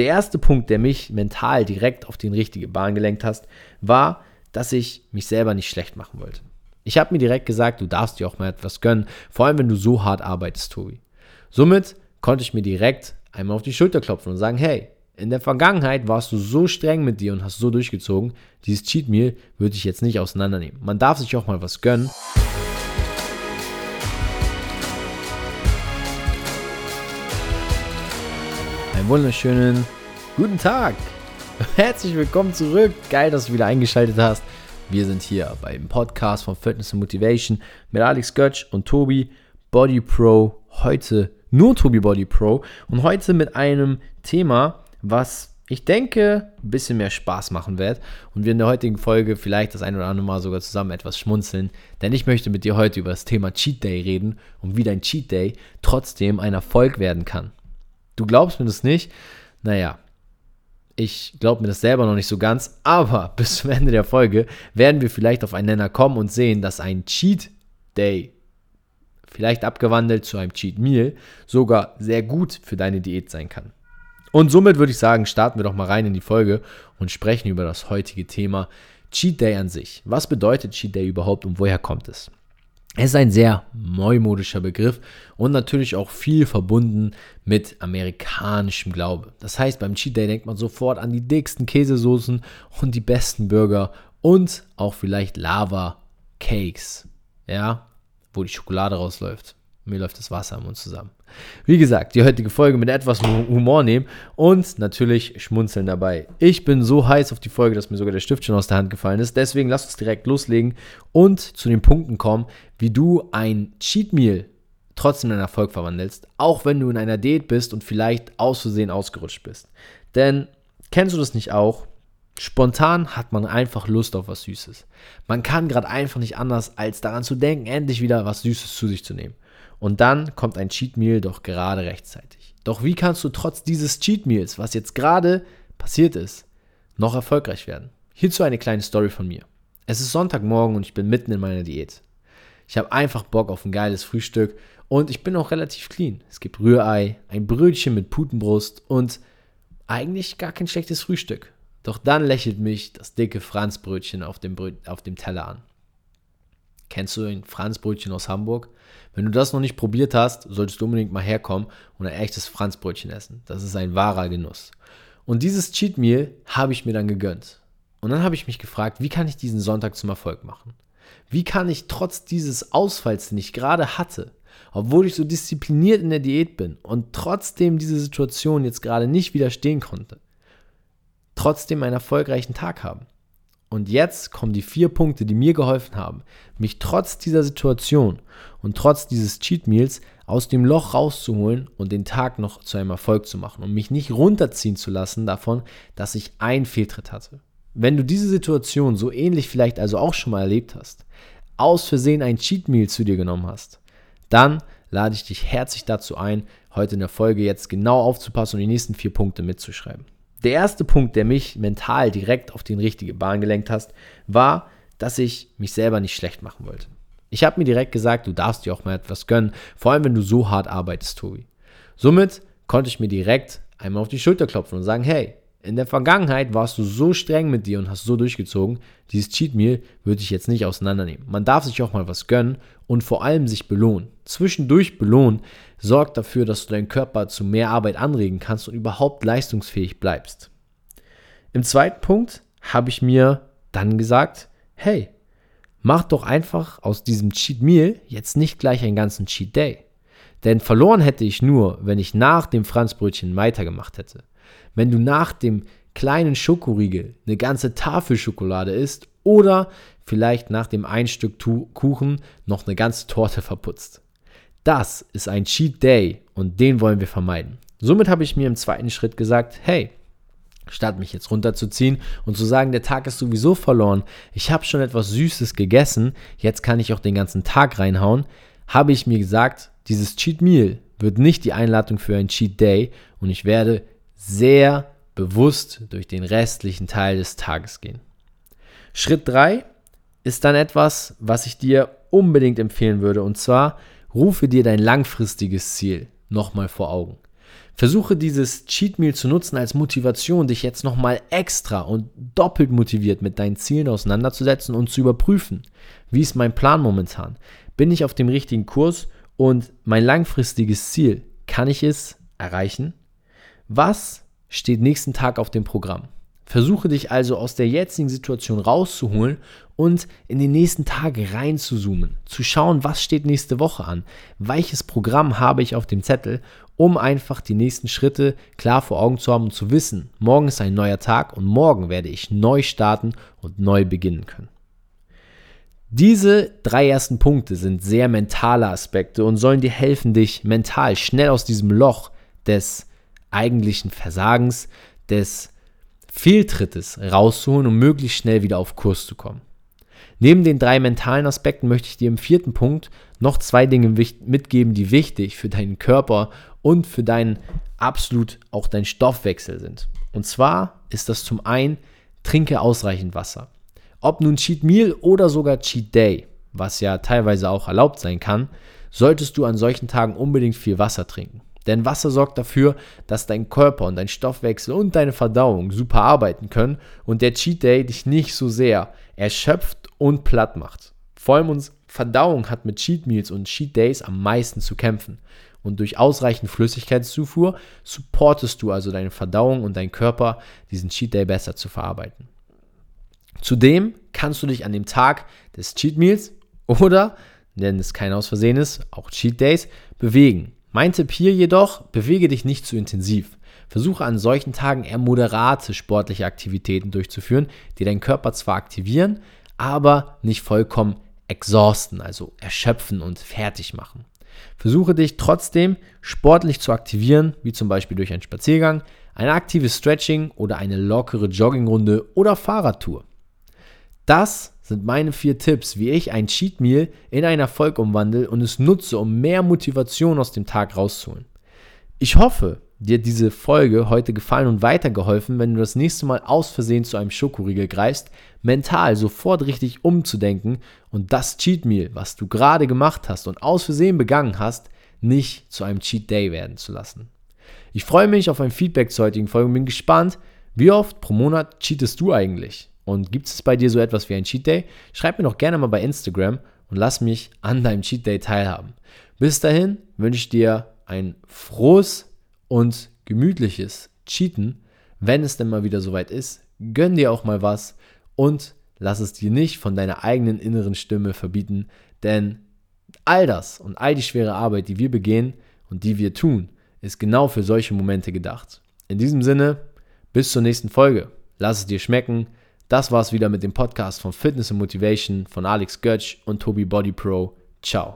Der erste Punkt, der mich mental direkt auf die richtige Bahn gelenkt hast, war, dass ich mich selber nicht schlecht machen wollte. Ich habe mir direkt gesagt, du darfst dir auch mal etwas gönnen, vor allem wenn du so hart arbeitest, Tobi. Somit konnte ich mir direkt einmal auf die Schulter klopfen und sagen, hey, in der Vergangenheit warst du so streng mit dir und hast so durchgezogen, dieses Cheat Meal würde ich jetzt nicht auseinandernehmen. Man darf sich auch mal was gönnen. Wunderschönen guten Tag. Herzlich willkommen zurück. Geil, dass du wieder eingeschaltet hast. Wir sind hier beim Podcast von Fitness and Motivation mit Alex Götsch und Tobi Body Pro. Heute nur Tobi Body Pro und heute mit einem Thema, was ich denke, ein bisschen mehr Spaß machen wird und wir in der heutigen Folge vielleicht das ein oder andere Mal sogar zusammen etwas schmunzeln, denn ich möchte mit dir heute über das Thema Cheat Day reden und wie dein Cheat Day trotzdem ein Erfolg werden kann. Du glaubst mir das nicht? Naja, ich glaube mir das selber noch nicht so ganz, aber bis zum Ende der Folge werden wir vielleicht auf einen Nenner kommen und sehen, dass ein Cheat Day, vielleicht abgewandelt zu einem Cheat Meal, sogar sehr gut für deine Diät sein kann. Und somit würde ich sagen, starten wir doch mal rein in die Folge und sprechen über das heutige Thema Cheat Day an sich. Was bedeutet Cheat Day überhaupt und woher kommt es? Es ist ein sehr neumodischer Begriff und natürlich auch viel verbunden mit amerikanischem Glaube. Das heißt, beim Cheat Day denkt man sofort an die dicksten Käsesoßen und die besten Burger und auch vielleicht Lava Cakes, ja, wo die Schokolade rausläuft. Mir läuft das Wasser am Mund zusammen. Wie gesagt, die heutige Folge mit etwas Humor nehmen und natürlich schmunzeln dabei. Ich bin so heiß auf die Folge, dass mir sogar der Stift schon aus der Hand gefallen ist. Deswegen lass uns direkt loslegen und zu den Punkten kommen, wie du ein Cheat Meal trotzdem in Erfolg verwandelst, auch wenn du in einer Diät bist und vielleicht aus Versehen ausgerutscht bist. Denn kennst du das nicht auch? Spontan hat man einfach Lust auf was Süßes. Man kann gerade einfach nicht anders, als daran zu denken, endlich wieder was Süßes zu sich zu nehmen. Und dann kommt ein Cheat Meal doch gerade rechtzeitig. Doch wie kannst du trotz dieses Cheat Meals, was jetzt gerade passiert ist, noch erfolgreich werden? Hierzu eine kleine Story von mir. Es ist Sonntagmorgen und ich bin mitten in meiner Diät. Ich habe einfach Bock auf ein geiles Frühstück und ich bin auch relativ clean. Es gibt Rührei, ein Brötchen mit Putenbrust und eigentlich gar kein schlechtes Frühstück. Doch dann lächelt mich das dicke Franzbrötchen auf dem, Brö auf dem Teller an. Kennst du ein Franzbrötchen aus Hamburg? Wenn du das noch nicht probiert hast, solltest du unbedingt mal herkommen und ein echtes Franzbrötchen essen. Das ist ein wahrer Genuss. Und dieses Cheat Meal habe ich mir dann gegönnt. Und dann habe ich mich gefragt, wie kann ich diesen Sonntag zum Erfolg machen? Wie kann ich trotz dieses Ausfalls, den ich gerade hatte, obwohl ich so diszipliniert in der Diät bin und trotzdem diese Situation jetzt gerade nicht widerstehen konnte, trotzdem einen erfolgreichen Tag haben? Und jetzt kommen die vier Punkte, die mir geholfen haben, mich trotz dieser Situation und trotz dieses Cheat Meals aus dem Loch rauszuholen und den Tag noch zu einem Erfolg zu machen und mich nicht runterziehen zu lassen davon, dass ich einen Fehltritt hatte. Wenn du diese Situation so ähnlich vielleicht also auch schon mal erlebt hast, aus Versehen ein Cheat Meal zu dir genommen hast, dann lade ich dich herzlich dazu ein, heute in der Folge jetzt genau aufzupassen und die nächsten vier Punkte mitzuschreiben. Der erste Punkt, der mich mental direkt auf die richtige Bahn gelenkt hast, war, dass ich mich selber nicht schlecht machen wollte. Ich habe mir direkt gesagt, du darfst dir auch mal etwas gönnen, vor allem wenn du so hart arbeitest, Tobi. Somit konnte ich mir direkt einmal auf die Schulter klopfen und sagen, hey, in der Vergangenheit warst du so streng mit dir und hast so durchgezogen, dieses Cheat Meal würde ich jetzt nicht auseinandernehmen. Man darf sich auch mal was gönnen und vor allem sich belohnen. Zwischendurch belohnen sorgt dafür, dass du deinen Körper zu mehr Arbeit anregen kannst und überhaupt leistungsfähig bleibst. Im zweiten Punkt habe ich mir dann gesagt, hey, mach doch einfach aus diesem Cheat Meal jetzt nicht gleich einen ganzen Cheat Day. Denn verloren hätte ich nur, wenn ich nach dem Franzbrötchen weitergemacht hätte wenn du nach dem kleinen Schokoriegel eine ganze Tafel Schokolade isst oder vielleicht nach dem ein Stück Kuchen noch eine ganze Torte verputzt. Das ist ein Cheat Day und den wollen wir vermeiden. Somit habe ich mir im zweiten Schritt gesagt, hey, statt mich jetzt runterzuziehen und zu sagen, der Tag ist sowieso verloren, ich habe schon etwas Süßes gegessen, jetzt kann ich auch den ganzen Tag reinhauen, habe ich mir gesagt, dieses Cheat Meal wird nicht die Einladung für ein Cheat Day und ich werde sehr bewusst durch den restlichen Teil des Tages gehen. Schritt 3 ist dann etwas, was ich dir unbedingt empfehlen würde. Und zwar rufe dir dein langfristiges Ziel nochmal vor Augen. Versuche dieses Cheat Meal zu nutzen als Motivation, dich jetzt nochmal extra und doppelt motiviert mit deinen Zielen auseinanderzusetzen und zu überprüfen. Wie ist mein Plan momentan? Bin ich auf dem richtigen Kurs und mein langfristiges Ziel, kann ich es erreichen? Was steht nächsten Tag auf dem Programm? Versuche dich also aus der jetzigen Situation rauszuholen und in den nächsten Tagen reinzuzoomen, zu schauen, was steht nächste Woche an, welches Programm habe ich auf dem Zettel, um einfach die nächsten Schritte klar vor Augen zu haben und zu wissen, morgen ist ein neuer Tag und morgen werde ich neu starten und neu beginnen können. Diese drei ersten Punkte sind sehr mentale Aspekte und sollen dir helfen, dich mental schnell aus diesem Loch des eigentlichen Versagens, des Fehltrittes rauszuholen, um möglichst schnell wieder auf Kurs zu kommen. Neben den drei mentalen Aspekten möchte ich dir im vierten Punkt noch zwei Dinge mitgeben, die wichtig für deinen Körper und für deinen absolut auch deinen Stoffwechsel sind. Und zwar ist das zum einen, trinke ausreichend Wasser. Ob nun Cheat Meal oder sogar Cheat Day, was ja teilweise auch erlaubt sein kann, solltest du an solchen Tagen unbedingt viel Wasser trinken. Denn Wasser sorgt dafür, dass dein Körper und dein Stoffwechsel und deine Verdauung super arbeiten können und der Cheat Day dich nicht so sehr erschöpft und platt macht. Vor allem uns Verdauung hat mit Cheat Meals und Cheat Days am meisten zu kämpfen. Und durch ausreichend Flüssigkeitszufuhr supportest du also deine Verdauung und deinen Körper, diesen Cheat Day besser zu verarbeiten. Zudem kannst du dich an dem Tag des Cheat Meals oder, wenn es kein Ausversehen ist, auch Cheat Days, bewegen. Mein Tipp hier jedoch, bewege dich nicht zu intensiv. Versuche an solchen Tagen eher moderate sportliche Aktivitäten durchzuführen, die deinen Körper zwar aktivieren, aber nicht vollkommen exhausten, also erschöpfen und fertig machen. Versuche dich trotzdem sportlich zu aktivieren, wie zum Beispiel durch einen Spaziergang, ein aktives Stretching oder eine lockere Joggingrunde oder Fahrradtour. Das sind meine vier Tipps, wie ich ein Cheat Meal in einen Erfolg umwandle und es nutze, um mehr Motivation aus dem Tag rauszuholen. Ich hoffe, dir hat diese Folge heute gefallen und weitergeholfen, wenn du das nächste Mal aus Versehen zu einem Schokoriegel greifst, mental sofort richtig umzudenken und das Cheat Meal, was du gerade gemacht hast und aus Versehen begangen hast, nicht zu einem Cheat Day werden zu lassen. Ich freue mich auf ein Feedback zur heutigen Folge und bin gespannt, wie oft pro Monat cheatest du eigentlich? Und gibt es bei dir so etwas wie ein Cheat Day? Schreib mir doch gerne mal bei Instagram und lass mich an deinem Cheat Day teilhaben. Bis dahin wünsche ich dir ein frohes und gemütliches Cheaten, wenn es denn mal wieder soweit ist. Gönn dir auch mal was und lass es dir nicht von deiner eigenen inneren Stimme verbieten, denn all das und all die schwere Arbeit, die wir begehen und die wir tun, ist genau für solche Momente gedacht. In diesem Sinne, bis zur nächsten Folge. Lass es dir schmecken das war's wieder mit dem Podcast von Fitness and Motivation von Alex Götsch und Tobi Body Pro. Ciao.